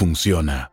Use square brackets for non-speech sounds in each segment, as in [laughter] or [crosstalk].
funciona.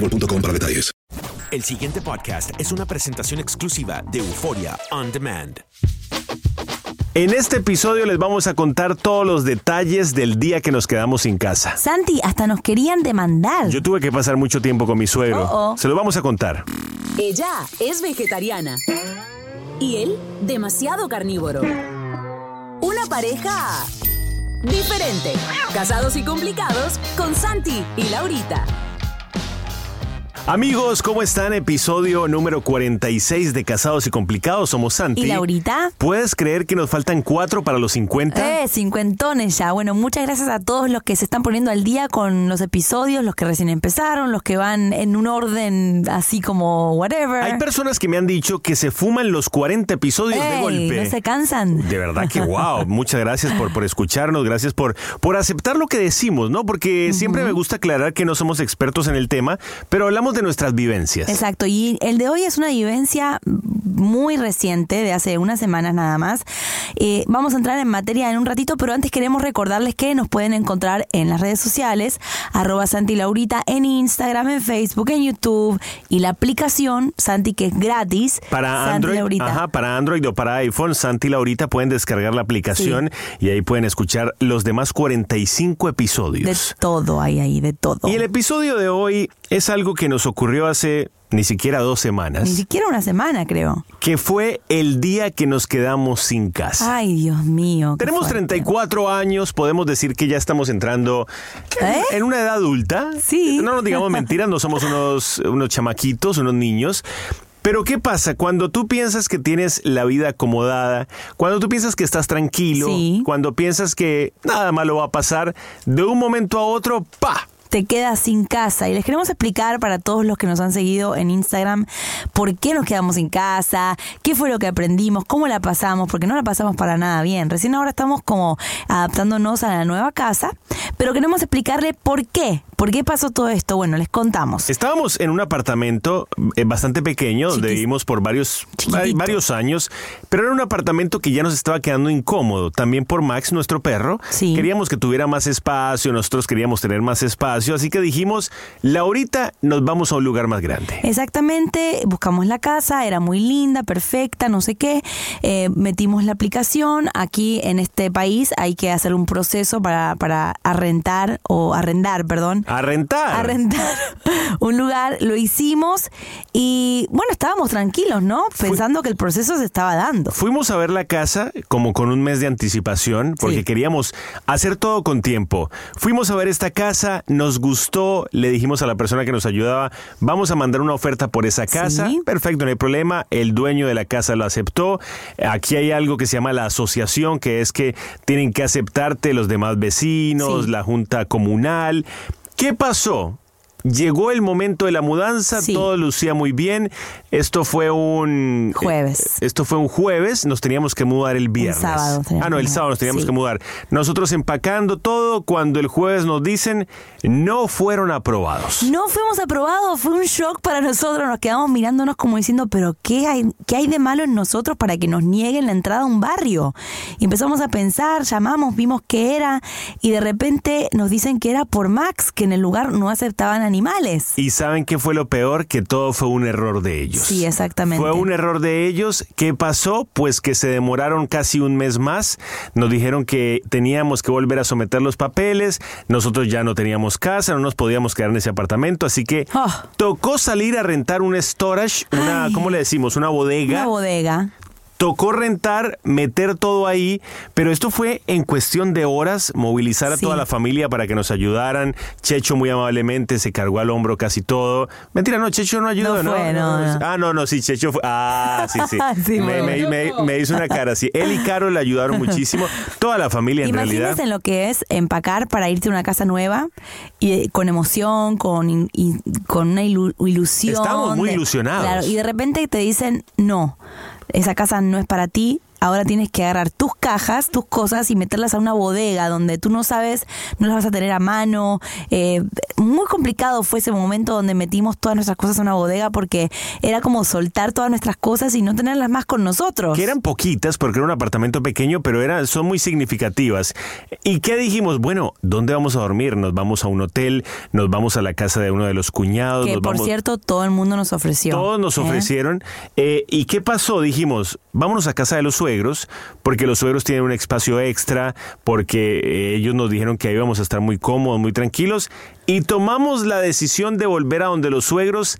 boostmobile.com para detalles. El siguiente podcast es una presentación exclusiva de Euforia On Demand. En este episodio les vamos a contar todos los detalles del día que nos quedamos sin casa. Santi, hasta nos querían demandar. Yo tuve que pasar mucho tiempo con mi suegro. Oh, oh. Se lo vamos a contar. Ella es vegetariana. Y él, demasiado carnívoro. Una pareja diferente. Casados y complicados con Santi y Laurita. Amigos, ¿cómo están? Episodio número 46 de Casados y Complicados. Somos Santi. ¿Y Laurita? ¿Puedes creer que nos faltan cuatro para los 50? Eh, cincuentones ya. Bueno, muchas gracias a todos los que se están poniendo al día con los episodios, los que recién empezaron, los que van en un orden así como whatever. Hay personas que me han dicho que se fuman los 40 episodios de golpe. No se cansan. De verdad que wow, [laughs] muchas gracias por, por escucharnos, gracias por, por aceptar lo que decimos, ¿no? Porque siempre me gusta aclarar que no somos expertos en el tema, pero hablamos de nuestras vivencias. Exacto, y el de hoy es una vivencia muy reciente, de hace unas semanas nada más. Eh, vamos a entrar en materia en un ratito, pero antes queremos recordarles que nos pueden encontrar en las redes sociales, arroba Santi Laurita, en Instagram, en Facebook, en YouTube, y la aplicación Santi que es gratis. Para Santi Android, Laurita. ajá, para Android o para iPhone, Santi Laurita pueden descargar la aplicación y ahí pueden escuchar los demás 45 De episodios. todo hay ahí, de todo. Y el episodio de hoy es algo que nos ocurrió hace ni siquiera dos semanas, Ni siquiera una semana, creo. que fue el día que nos quedamos sin casa. Ay, Dios mío. Tenemos fuerte. 34 años, podemos decir que ya estamos entrando en- ¿Eh? en una edad adulta. Sí. No nos digamos mentiras, no somos unos, unos chamaquitos, unos niños. Pero ¿qué pasa? Cuando tú piensas que tienes la vida acomodada, cuando tú piensas que estás tranquilo, Sí. cuando piensas que nada malo va a pasar, de un momento a otro, ¡pa! Te quedas sin casa. Y les queremos explicar para todos los que nos han seguido en Instagram por qué nos quedamos sin casa, qué fue lo que aprendimos, cómo la pasamos, porque no la pasamos para nada bien. Recién ahora estamos como adaptándonos a la nueva casa, pero queremos explicarle por qué, por qué pasó todo esto. Bueno, les contamos. Estábamos en un apartamento eh, bastante pequeño, donde vivimos por varios, Chiquitito. varios años, pero era un apartamento que ya nos estaba quedando incómodo. También por Max, nuestro perro. Sí. Queríamos que tuviera más espacio, nosotros queríamos tener más espacio, así que dijimos, Laurita, nos vamos a un lugar más grande. Exactamente, buscamos la casa, era muy linda, perfecta, no sé qué. Eh, metimos la aplicación. Aquí en este país hay que hacer un proceso para, para arrentar o arrendar, perdón. A rentar. A rentar [laughs] un lugar, lo hicimos y bueno, estábamos tranquilos, ¿no? Pensando que el proceso se estaba dando. Fuimos a ver la casa como con un mes de anticipación porque Sí. queríamos hacer todo con tiempo. Fuimos a ver esta casa, nos nos gustó, le dijimos a la persona que nos ayudaba, vamos a mandar una oferta por esa casa. Sí. Perfecto, no hay problema. El dueño de la casa lo aceptó. Aquí hay algo que se llama la asociación, que es que tienen que aceptarte los demás vecinos, Sí. la junta comunal. ¿Qué pasó? Llegó el momento de la mudanza, Sí. todo lucía muy bien. Esto fue un Jueves. eh, Esto fue un jueves, nos teníamos que mudar el viernes. sábado teníamos ah, no, el sábado nos teníamos sí. que mudar. Nosotros empacando todo, cuando el jueves nos dicen no fueron aprobados. No fuimos aprobados, fue un shock para nosotros, nos quedamos mirándonos como diciendo, pero ¿qué hay, ¿qué hay de malo en nosotros para que nos nieguen la entrada a un barrio? Y empezamos a pensar, llamamos, vimos qué era y de repente nos dicen que era por Max, que en el lugar no aceptaban animales. Y saben qué fue lo peor, que todo fue un error de ellos. Sí, exactamente. Fue un error de ellos. ¿Qué pasó? Pues que se demoraron casi un mes más. Nos dijeron que teníamos que volver a someter los papeles. Nosotros ya no teníamos casa, no nos podíamos quedar en ese apartamento. Así que Ah. tocó salir a rentar un storage, una, Ay. ¿cómo le decimos? Una bodega. Una bodega. Tocó rentar, meter todo ahí, pero esto fue en cuestión de horas, movilizar a Sí. toda la familia para que nos ayudaran. Checho muy amablemente se cargó al hombro casi todo. Mentira, no, Checho no ayudó, No fue, no, no. Ah, no, no, sí, Checho fue. Ah, sí, sí. [laughs] Sí, me, me- me- me hizo una cara así. Él y Caro le ayudaron [laughs] muchísimo. Toda la familia, en Imagínense realidad. en lo que es empacar para irte a una casa nueva y eh, con emoción, con, y- con una ilu- ilusión. Estábamos muy de- ilusionados. Claro, y de repente te dicen, no, esa casa no es para ti. Ahora tienes que agarrar tus cajas, tus cosas y meterlas a una bodega donde tú no sabes, no las vas a tener a mano. Eh, muy complicado fue ese momento donde metimos todas nuestras cosas a una bodega porque era como soltar todas nuestras cosas y no tenerlas más con nosotros. Que eran poquitas porque era un apartamento pequeño, pero eran, son muy significativas. ¿Y qué dijimos? Bueno, ¿dónde vamos a dormir? Nos vamos a un hotel, nos vamos a la casa de uno de los cuñados. que nos por vamos- cierto todo el mundo nos ofreció. Todos nos ¿eh? ofrecieron. Eh, ¿Y qué pasó? Dijimos, vámonos a casa de los suegros, porque los suegros tienen un espacio extra, porque eh, ellos nos dijeron que ahí íbamos a estar muy cómodos, muy tranquilos, y tomamos la decisión de volver a donde los suegros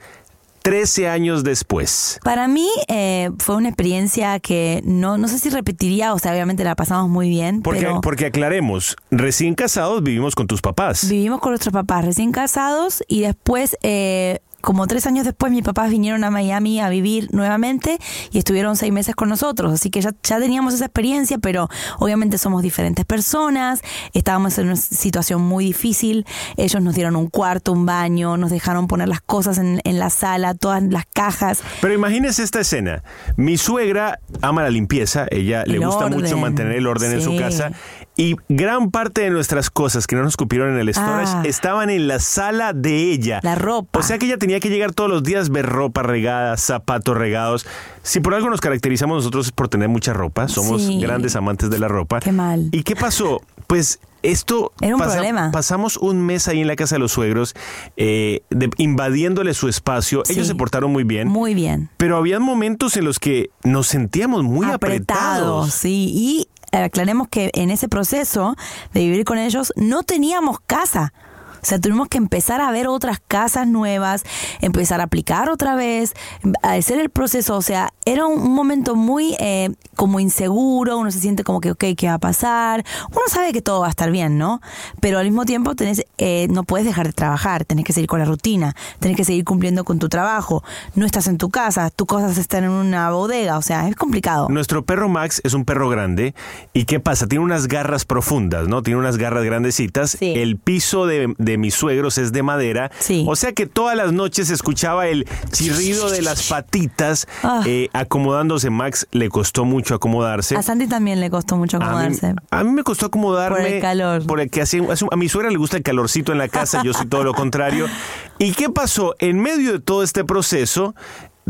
13 años después. Para mí eh, fue una experiencia que no, no sé si repetiría, o sea, obviamente la pasamos muy bien, Porque, pero porque aclaremos, recién casados vivimos con tus papás. vivimos con nuestros papás recién casados y después, eh, como tres años después, mis papás vinieron a Miami a vivir nuevamente y estuvieron seis meses con nosotros, así que ya, ya teníamos esa experiencia, pero obviamente somos diferentes personas, estábamos en una situación muy difícil, ellos nos dieron un cuarto, un baño, nos dejaron poner las cosas en, en la sala, todas las cajas. Pero imagínense esta escena. Mi suegra ama la limpieza, ella le gusta mucho mantener el orden en su casa y gran parte de nuestras cosas que no nos cupieron en el storage Ah. estaban en la sala de ella. La ropa. O sea que ella tenía que llegar todos los días, ver ropa regada, zapatos regados. Si por algo nos caracterizamos nosotros es por tener mucha ropa, somos Sí. grandes amantes de la ropa. Qué mal. ¿Y qué pasó? Pues esto Era un problema. pasamos un mes ahí en la casa de los suegros, eh, de- invadiéndole su espacio. Sí. Ellos se portaron muy bien. Muy bien. Pero había momentos en los que nos sentíamos muy apretados. sí. Y aclaremos que en ese proceso de vivir con ellos no teníamos casa. O sea, tuvimos que empezar a ver otras casas nuevas, empezar a aplicar otra vez, a hacer el proceso. O sea, era un, momento muy eh, como inseguro, uno se siente como que, ok, ¿qué va a pasar? Uno sabe que todo va a estar bien, ¿no? Pero al mismo tiempo tenés, eh, no puedes dejar de trabajar, tenés que seguir con la rutina, tenés que seguir cumpliendo con tu trabajo. No estás en tu casa, tus cosas están en una bodega, o sea, es complicado. Nuestro perro Max es un perro grande. ¿Y qué pasa? Tiene unas garras profundas, ¿no? Tiene unas garras grandecitas. Sí. El piso de, de mis suegros es de madera. Sí. O sea que todas las noches escuchaba el chirrido de las patitas Ah. eh, acomodándose. Max le costó mucho acomodarse. A Santi también le costó mucho A mí, acomodarse. a mí me costó acomodarme. Por el calor. Por el que hace, hace- a mi suegra le gusta el calorcito en la casa, yo soy todo lo contrario. [laughs] ¿Y qué pasó? En medio de todo este proceso,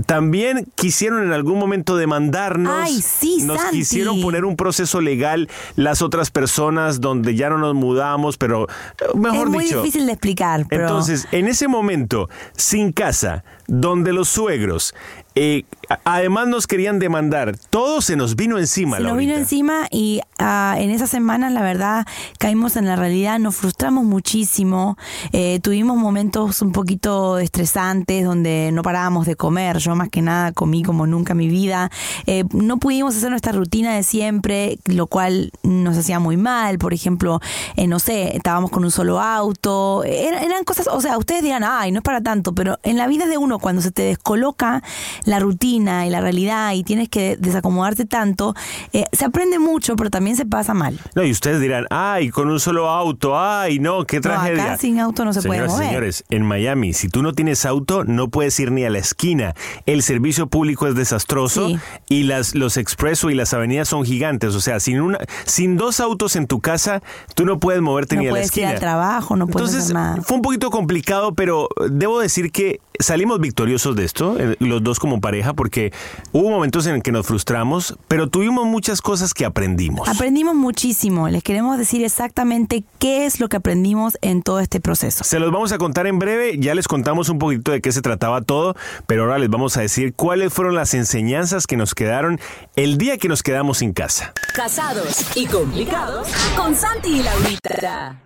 también quisieron en algún momento demandarnos. Ay, sí, Nos Santi. quisieron poner un proceso legal las otras personas donde ya no nos mudamos, pero eh, mejor es muy dicho. difícil de explicar, pero Entonces, en ese momento, sin casa, donde los suegros eh, además nos querían demandar. Todo se nos vino encima. Se nos vino encima y uh, en esas semanas, la verdad, caímos en la realidad, nos frustramos muchísimo. Eh, tuvimos momentos un poquito estresantes donde no parábamos de comer. Yo más que nada comí como nunca en mi vida. Eh, no pudimos hacer nuestra rutina de siempre, lo cual nos hacía muy mal. Por ejemplo, eh, no sé, estábamos con un solo auto. Eran, eran cosas, o sea, ustedes dirán, ay, no es para tanto, pero en la vida de uno, cuando se te descoloca la rutina y la realidad y tienes que desacomodarte tanto, eh, se aprende mucho, pero también se pasa mal. No, y ustedes dirán, ay, con un solo auto, ay, no, qué tragedia. No, acá sin auto no se puede mover. Señores, en Miami, si tú no tienes auto, no puedes ir ni a la esquina. El servicio público es desastroso y las, los expresos y las avenidas son gigantes. O sea, sin, una, sin dos autos en tu casa, tú no puedes moverte ni a la esquina. No puedes ir al trabajo, no puedes Entonces, hacer nada. Fue un poquito complicado, pero debo decir que salimos victoriosos de esto, eh, los dos como pareja, porque hubo momentos en que nos frustramos, pero tuvimos muchas cosas que aprendimos. Aprendimos muchísimo. Les queremos decir exactamente qué es lo que aprendimos en todo este proceso. Se los vamos a contar en breve, ya les contamos un poquito de qué se trataba todo, pero ahora les vamos a decir cuáles fueron las enseñanzas que nos quedaron el día que nos quedamos sin casa. Casados y complicados con Santi y Laurita.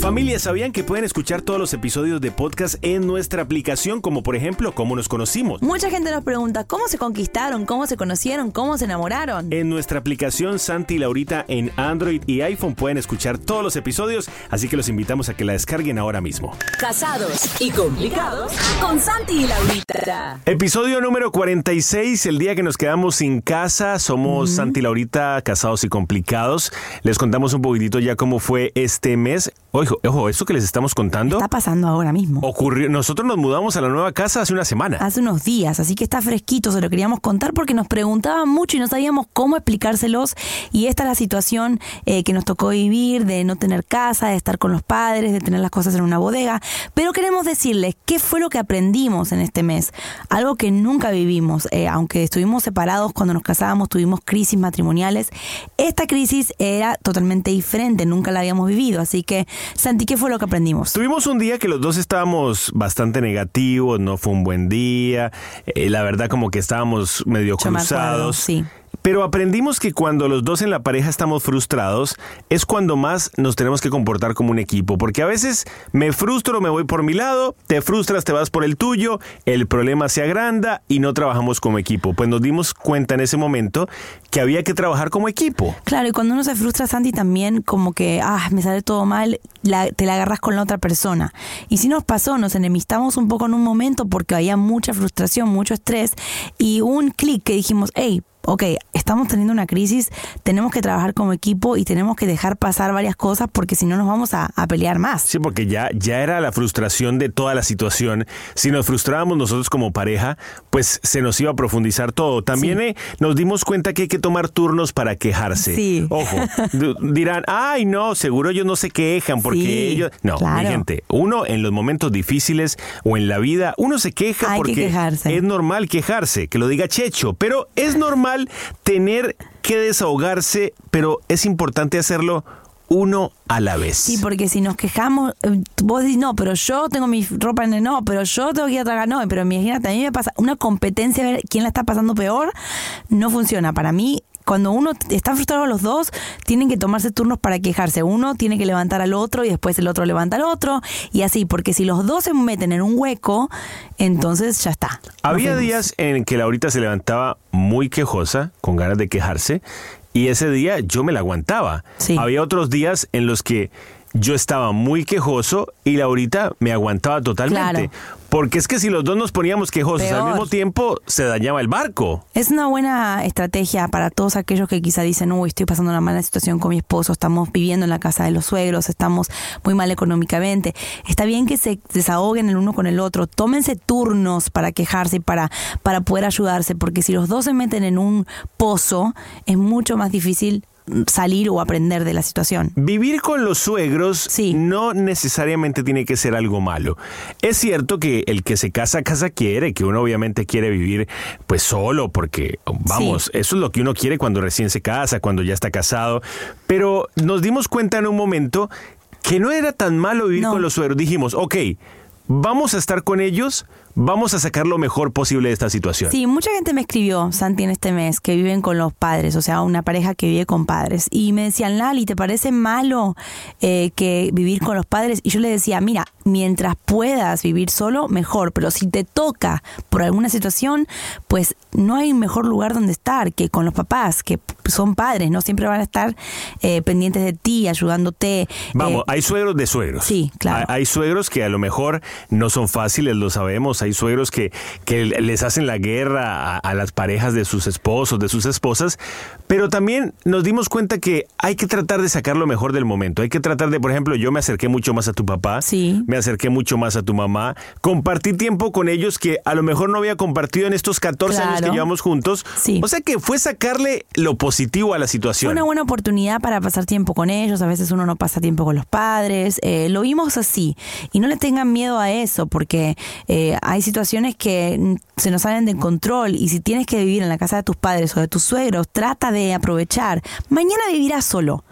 Familia, ¿sabían que pueden escuchar todos los episodios de podcast en nuestra aplicación, como por ejemplo, cómo nos conocimos? Mucha gente nos pregunta, ¿cómo se conquistaron? ¿Cómo se conocieron? ¿Cómo se enamoraron? En nuestra aplicación Santi y Laurita en Android y iPhone pueden escuchar todos los episodios, así que los invitamos a que la descarguen ahora mismo. Casados y complicados con Santi y Laurita. Episodio número 46, el día que nos quedamos sin casa, somos Santi y Laurita, casados y complicados. Les contamos un poquitito ya cómo fue este mes. Ojo, ojo, esto que les estamos contando. Está pasando ahora mismo. Ocurrió. Nosotros nos mudamos a la nueva casa hace una semana. Hace unos días, así que está fresquito, se lo queríamos contar porque nos preguntaban mucho y no sabíamos cómo explicárselos. Y esta es la situación eh, que nos tocó vivir, de no tener casa, de estar con los padres, de tener las cosas en una bodega. Pero queremos decirles qué fue lo que aprendimos en este mes. Algo que nunca vivimos. Eh, aunque estuvimos separados cuando nos casábamos, tuvimos crisis matrimoniales. Esta crisis era totalmente diferente, nunca la habíamos vivido. Así que, Santi, ¿qué fue lo que aprendimos? Tuvimos un día que los dos estábamos bastante negativos, no fue un buen día, eh, la verdad como que estábamos medio Yo me acuerdo, cruzados. sí. Pero aprendimos que cuando los dos en la pareja estamos frustrados es cuando más nos tenemos que comportar como un equipo, porque a veces me frustro, me voy por mi lado, te frustras, te vas por el tuyo, el problema se agranda y no trabajamos como equipo. Pues nos dimos cuenta en ese momento que había que trabajar como equipo. Claro, y cuando uno se frustra, Santi, también como que, ah, me sale todo mal, la- te la agarras con la otra persona. Y si nos pasó, nos enemistamos un poco en un momento porque había mucha frustración, mucho estrés y un clic que dijimos, hey, ok, estamos teniendo una crisis, tenemos que trabajar como equipo y tenemos que dejar pasar varias cosas porque si no nos vamos a, a pelear más. Sí, porque ya, ya era la frustración de toda la situación. Si nos frustrábamos nosotros como pareja, pues se nos iba a profundizar todo. También eh, nos dimos cuenta que hay que tomar turnos para quejarse. Sí. Ojo, dirán, ay, no, seguro ellos no se quejan porque Sí, ellos... No, mi gente, uno en los momentos difíciles o en la vida, uno se queja Hay que porque quejarse. es normal quejarse, que lo diga Checho, pero es normal tener que desahogarse, pero es importante hacerlo uno a la vez. Sí, porque si nos quejamos, eh, vos decís, no, pero yo tengo mi ropa en el no, pero yo tengo que ir a tragar, no, pero imagínate, a mí me pasa una competencia, a ver quién la está pasando peor, no funciona. Para mí, cuando uno está frustrado los dos, tienen que tomarse turnos para quejarse. Uno tiene que levantar al otro y después el otro levanta al otro y así, porque si los dos se meten en un hueco, entonces ya está. Había días en que Laurita se levantaba muy quejosa, con ganas de quejarse, y ese día yo me la aguantaba. Sí. Había otros días en los que yo estaba muy quejoso y Laurita me aguantaba totalmente. Claro. Porque es que si los dos nos poníamos quejosos al mismo tiempo, se dañaba el barco. Es una buena estrategia para todos aquellos que quizá dicen, uy, estoy pasando una mala situación con mi esposo, estamos viviendo en la casa de los suegros, estamos muy mal económicamente. Está bien que se desahoguen el uno con el otro, tómense turnos para quejarse y para, para poder ayudarse, porque si los dos se meten en un pozo, es mucho más difícil salir o aprender de la situación. Vivir con los suegros Sí. no necesariamente tiene que ser algo malo. Es cierto que el que se casa, casa quiere, que uno obviamente quiere vivir pues solo, porque vamos, eso es lo que uno quiere cuando recién se casa, cuando ya está casado. Pero nos dimos cuenta en un momento que no era tan malo vivir No. con los suegros. Dijimos, ok, vamos a estar con ellos, vamos a sacar lo mejor posible de esta situación. Sí, mucha gente me escribió, Santi, en este mes, que viven con los padres, o sea, una pareja que vive con padres. Y me decían, Lali, ¿te parece malo eh, que vivir con los padres? Y yo le decía, mira, mientras puedas vivir solo, mejor. Pero si te toca por alguna situación, pues no hay mejor lugar donde estar que con los papás, que son padres, ¿no? Siempre van a estar eh, pendientes de ti, ayudándote. Vamos, Eh, hay suegros de suegros. Sí, claro. Hay, hay suegros que a lo mejor no son fáciles, lo sabemos. Hay suegros que, que les hacen la guerra a, a las parejas de sus esposos, de sus esposas. Pero también nos dimos cuenta que hay que tratar de sacar lo mejor del momento. Hay que tratar de, por ejemplo, yo me acerqué mucho más a tu papá. Sí. Me acerqué mucho más a tu mamá. Compartí tiempo con ellos que a lo mejor no había compartido en estos 14 años que llevamos juntos. Sí. O sea que fue sacarle lo positivo a la Fue situación. una buena oportunidad para pasar tiempo con ellos. A veces uno no pasa tiempo con los padres. Eh, lo vimos así. Y no le tengan miedo a eso, porque eh, hay situaciones que se nos salen de control. Y si tienes que vivir en la casa de tus padres o de tus suegros, trata de aprovechar. Mañana vivirás solo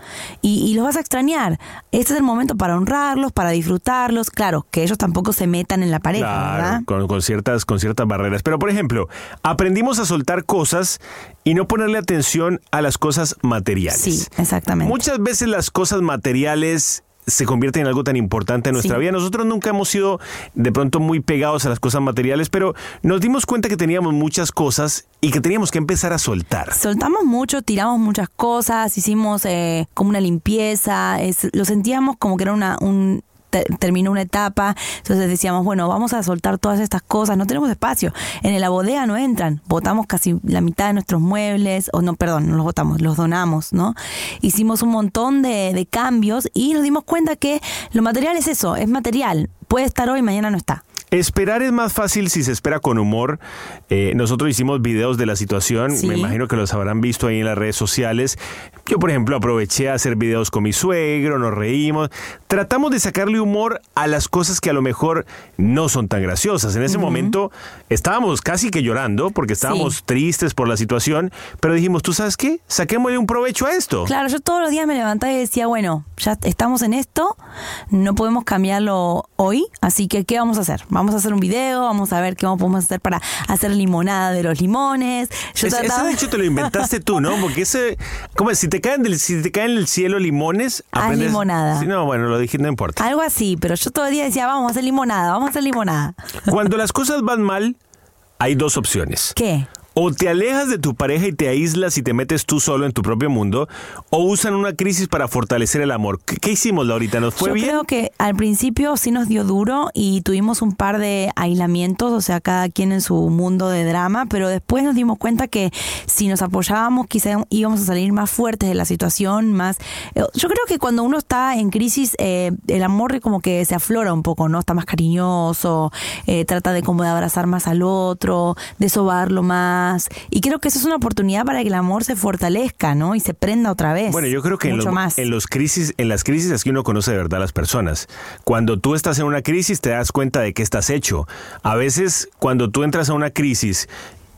y, y los vas a extrañar. Este es el momento para honrarlos, para disfrutarlos. Claro, que ellos tampoco se metan en la pareja, Claro, ¿verdad? con, con ciertas, con ciertas barreras. Pero, por ejemplo, aprendimos a soltar cosas y no ponerle atención a las cosas materiales. Sí, exactamente. Muchas veces las cosas materiales se convierten en algo tan importante en nuestra Sí. vida. Nosotros nunca hemos sido de pronto muy pegados a las cosas materiales, pero nos dimos cuenta que teníamos muchas cosas y que teníamos que empezar a soltar. Soltamos mucho, tiramos muchas cosas, hicimos eh, como una limpieza, es- lo sentíamos como que era una, un te- terminó una etapa, entonces decíamos, bueno, vamos a soltar todas estas cosas, no tenemos espacio, en la bodega no entran, botamos casi la mitad de nuestros muebles, o no, perdón, no los botamos, los donamos, ¿no? Hicimos un montón de, de cambios y nos dimos cuenta que lo material es eso, es material, puede estar hoy, mañana no está. Esperar es más fácil si se espera con humor. Eh, nosotros hicimos videos de la situación, Sí. me imagino que los habrán visto ahí en las redes sociales. Yo, por ejemplo, aproveché a hacer videos con mi suegro, nos reímos. Tratamos de sacarle humor a las cosas que a lo mejor no son tan graciosas. En ese momento estábamos casi que llorando porque estábamos Sí. tristes por la situación, pero dijimos, ¿tú sabes qué? Saquémosle un provecho a esto. Claro, yo todos los días me levantaba y decía, bueno, ya estamos en esto, no podemos cambiarlo hoy, así que ¿qué vamos a hacer? Vamos a hacer un video, vamos a ver qué podemos hacer para hacer limonada de los limones. Yo Ese, ese trataba- dicho te lo inventaste tú, ¿no? Porque ese, ¿cómo es? Si te caen del, si te caen del cielo limones, Haz limonada. Sí, no, bueno, lo dije, no importa. Algo así, pero yo todo el día decía, vamos a hacer limonada, vamos a hacer limonada. Cuando las cosas van mal, hay dos opciones. ¿Qué? O te alejas de tu pareja y te aíslas y te metes tú solo en tu propio mundo, o usan una crisis para fortalecer el amor. ¿Qué, qué hicimos, Laurita? ¿Nos fue Yo bien? creo que al principio sí nos dio duro y tuvimos un par de aislamientos, o sea, cada quien en su mundo de drama, pero después nos dimos cuenta que si nos apoyábamos quizá íbamos a salir más fuertes de la situación, más... eh, Yo creo que cuando uno está en crisis, eh, el amor como que se aflora un poco, ¿no? Está más cariñoso, eh, trata de como de abrazar más al otro, de sobarlo más, y creo que eso es una oportunidad para que el amor se fortalezca, ¿no? Y se prenda otra vez. Bueno, yo creo que en, los- más. en los crisis, en las crisis es que uno conoce de verdad a las personas. Cuando tú estás en una crisis te das cuenta de qué estás hecho. A veces cuando tú entras a una crisis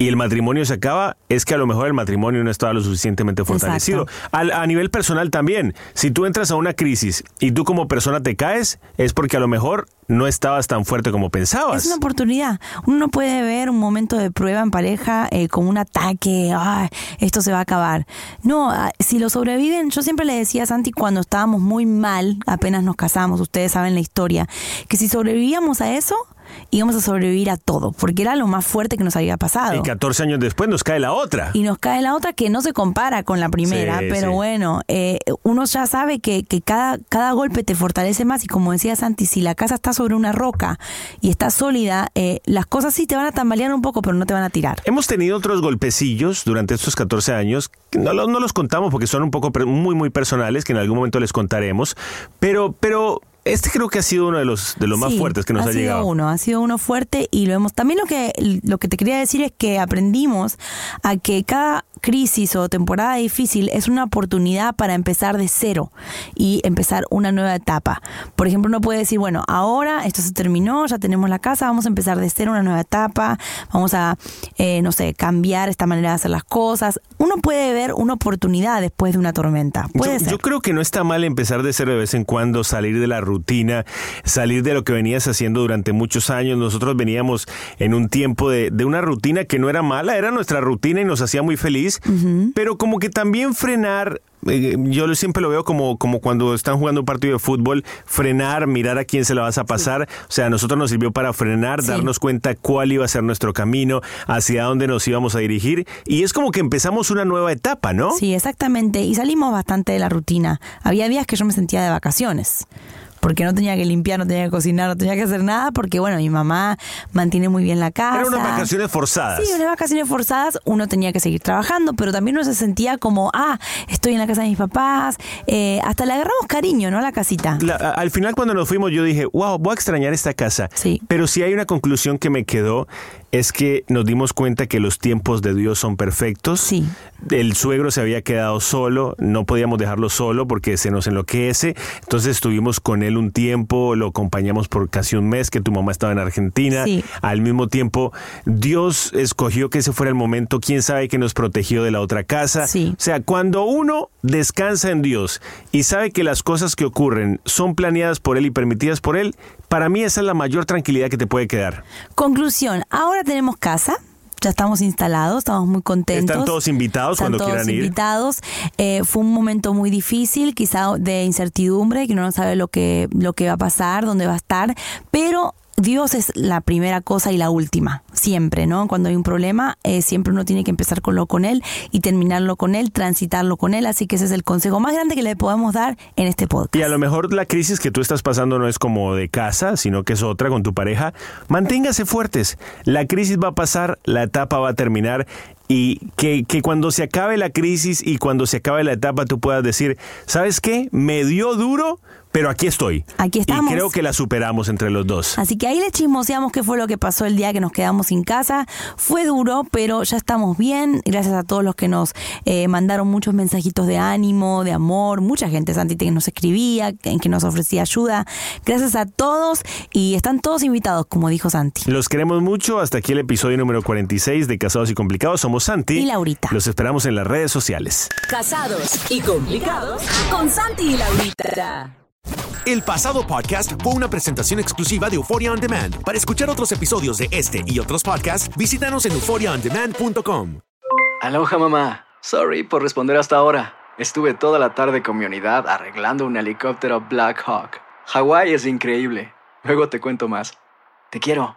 y el matrimonio se acaba, es que a lo mejor el matrimonio no estaba lo suficientemente fortalecido. Al- a nivel personal también, si tú entras a una crisis y tú como persona te caes, es porque a lo mejor no estabas tan fuerte como pensabas. Es una oportunidad. Uno no puede ver un momento de prueba en pareja eh, como un ataque, "Ay, esto se va a acabar. No, ah, si lo sobreviven, yo siempre le decía a Santi cuando estábamos muy mal, apenas nos casamos, ustedes saben la historia, que si sobrevivíamos a eso, íbamos a sobrevivir a todo, porque era lo más fuerte que nos había pasado. Y 14 años después nos cae la otra. Y nos cae la otra que no se compara con la primera, Sí, pero sí. bueno, eh, uno ya sabe que, que cada, cada golpe te fortalece más y como decía Santi, si la casa está sobre una roca y está sólida, eh, las cosas sí te van a tambalear un poco, pero no te van a tirar. Hemos tenido otros golpecillos durante estos 14 años, no, los- no los contamos porque son un poco muy muy personales, que en algún momento les contaremos, pero pero este creo que ha sido uno de los de los más fuertes que nos ha, sido llegado. uno, ha sido uno fuerte y lo hemos. También lo que lo que te quería decir es que aprendimos a que cada crisis o temporada difícil es una oportunidad para empezar de cero y empezar una nueva etapa. Por ejemplo, uno puede decir, bueno, ahora esto se terminó, ya tenemos la casa, vamos a empezar de cero una nueva etapa, vamos a, eh, no sé, cambiar esta manera de hacer las cosas. Uno puede ver una oportunidad después de una tormenta. Puede Yo, ser. yo creo que no está mal empezar de cero de vez en cuando, salir de la rutina rutina, salir de lo que venías haciendo durante muchos años. Nosotros veníamos en un tiempo de, de una rutina que no era mala, era nuestra rutina y nos hacía muy feliz, pero como que también frenar eh, yo siempre lo veo como, como cuando están jugando un partido de fútbol, frenar, mirar a quién se la vas a pasar. O sea, a nosotros nos sirvió para frenar, darnos cuenta cuál iba a ser nuestro camino, hacia dónde nos íbamos a dirigir. Y es como que empezamos una nueva etapa, ¿no? Sí, exactamente. Y salimos bastante de la rutina. Había días que yo me sentía de vacaciones porque no tenía que limpiar, no tenía que cocinar, no tenía que hacer nada, porque bueno, mi mamá mantiene muy bien la casa. Eran unas vacaciones forzadas. Sí, unas vacaciones forzadas, uno tenía que seguir trabajando, pero también uno se sentía como, ah, estoy en la casa de mis papás, eh, hasta le agarramos cariño, ¿no? A la casita. al final cuando nos fuimos yo dije, wow, voy a extrañar esta casa. Sí. Pero si hay una conclusión que me quedó, es que nos dimos cuenta que los tiempos de Dios son perfectos. Sí. El suegro se había quedado solo, no podíamos dejarlo solo porque se nos enloquece. Entonces estuvimos con él un tiempo, lo acompañamos por casi un mes que tu mamá estaba en Argentina. Sí. Al mismo tiempo, Dios escogió que ese fuera el momento, quién sabe que nos protegió de la otra casa. Sí. O sea, cuando uno descansa en Dios y sabe que las cosas que ocurren son planeadas por Él y permitidas por Él, para mí esa es la mayor tranquilidad que te puede quedar. Conclusión, ahora tenemos casa. Ya estamos instalados, estamos muy contentos. Están todos invitados Están cuando todos quieran ir. invitados. Eh, fue un momento muy difícil, quizá de incertidumbre, que uno no sabe lo que, lo que va a pasar, dónde va a estar, pero Dios es la primera cosa y la última, siempre, ¿no? Cuando hay un problema, eh, siempre uno tiene que empezarlo con Él y terminarlo con Él, transitarlo con Él. Así que ese es el consejo más grande que le podemos dar en este podcast. Y a lo mejor la crisis que tú estás pasando no es como de casa, sino que es otra con tu pareja. Manténgase fuertes. La crisis va a pasar, la etapa va a terminar y que, que, cuando se acabe la crisis y cuando se acabe la etapa tú puedas decir, ¿sabes qué? Me dio duro, pero aquí estoy. Aquí estamos. Y creo que la superamos entre los dos. Así que ahí le chismoseamos qué fue lo que pasó el día que nos quedamos sin casa. Fue duro, pero ya estamos bien. Gracias a todos los que nos eh, mandaron muchos mensajitos de ánimo, de amor. Mucha gente, Santi, que nos escribía, en que nos ofrecía ayuda. Gracias a todos y están todos invitados, como dijo Santi. Los queremos mucho. Hasta aquí el episodio número 46 de Casados y Complicados. Somos Santi y Laurita. Los esperamos en las redes sociales. Casados y Complicados con Santi y Laurita. El pasado podcast fue una presentación exclusiva de Euphoria On Demand. Para escuchar otros episodios de este y otros podcasts, visítanos en euphoriaondemand.com. Aloha mamá. Sorry por responder hasta ahora. Estuve toda la tarde con mi unidad arreglando un helicóptero Black Hawk. Hawái es increíble. Luego te cuento más. Te quiero.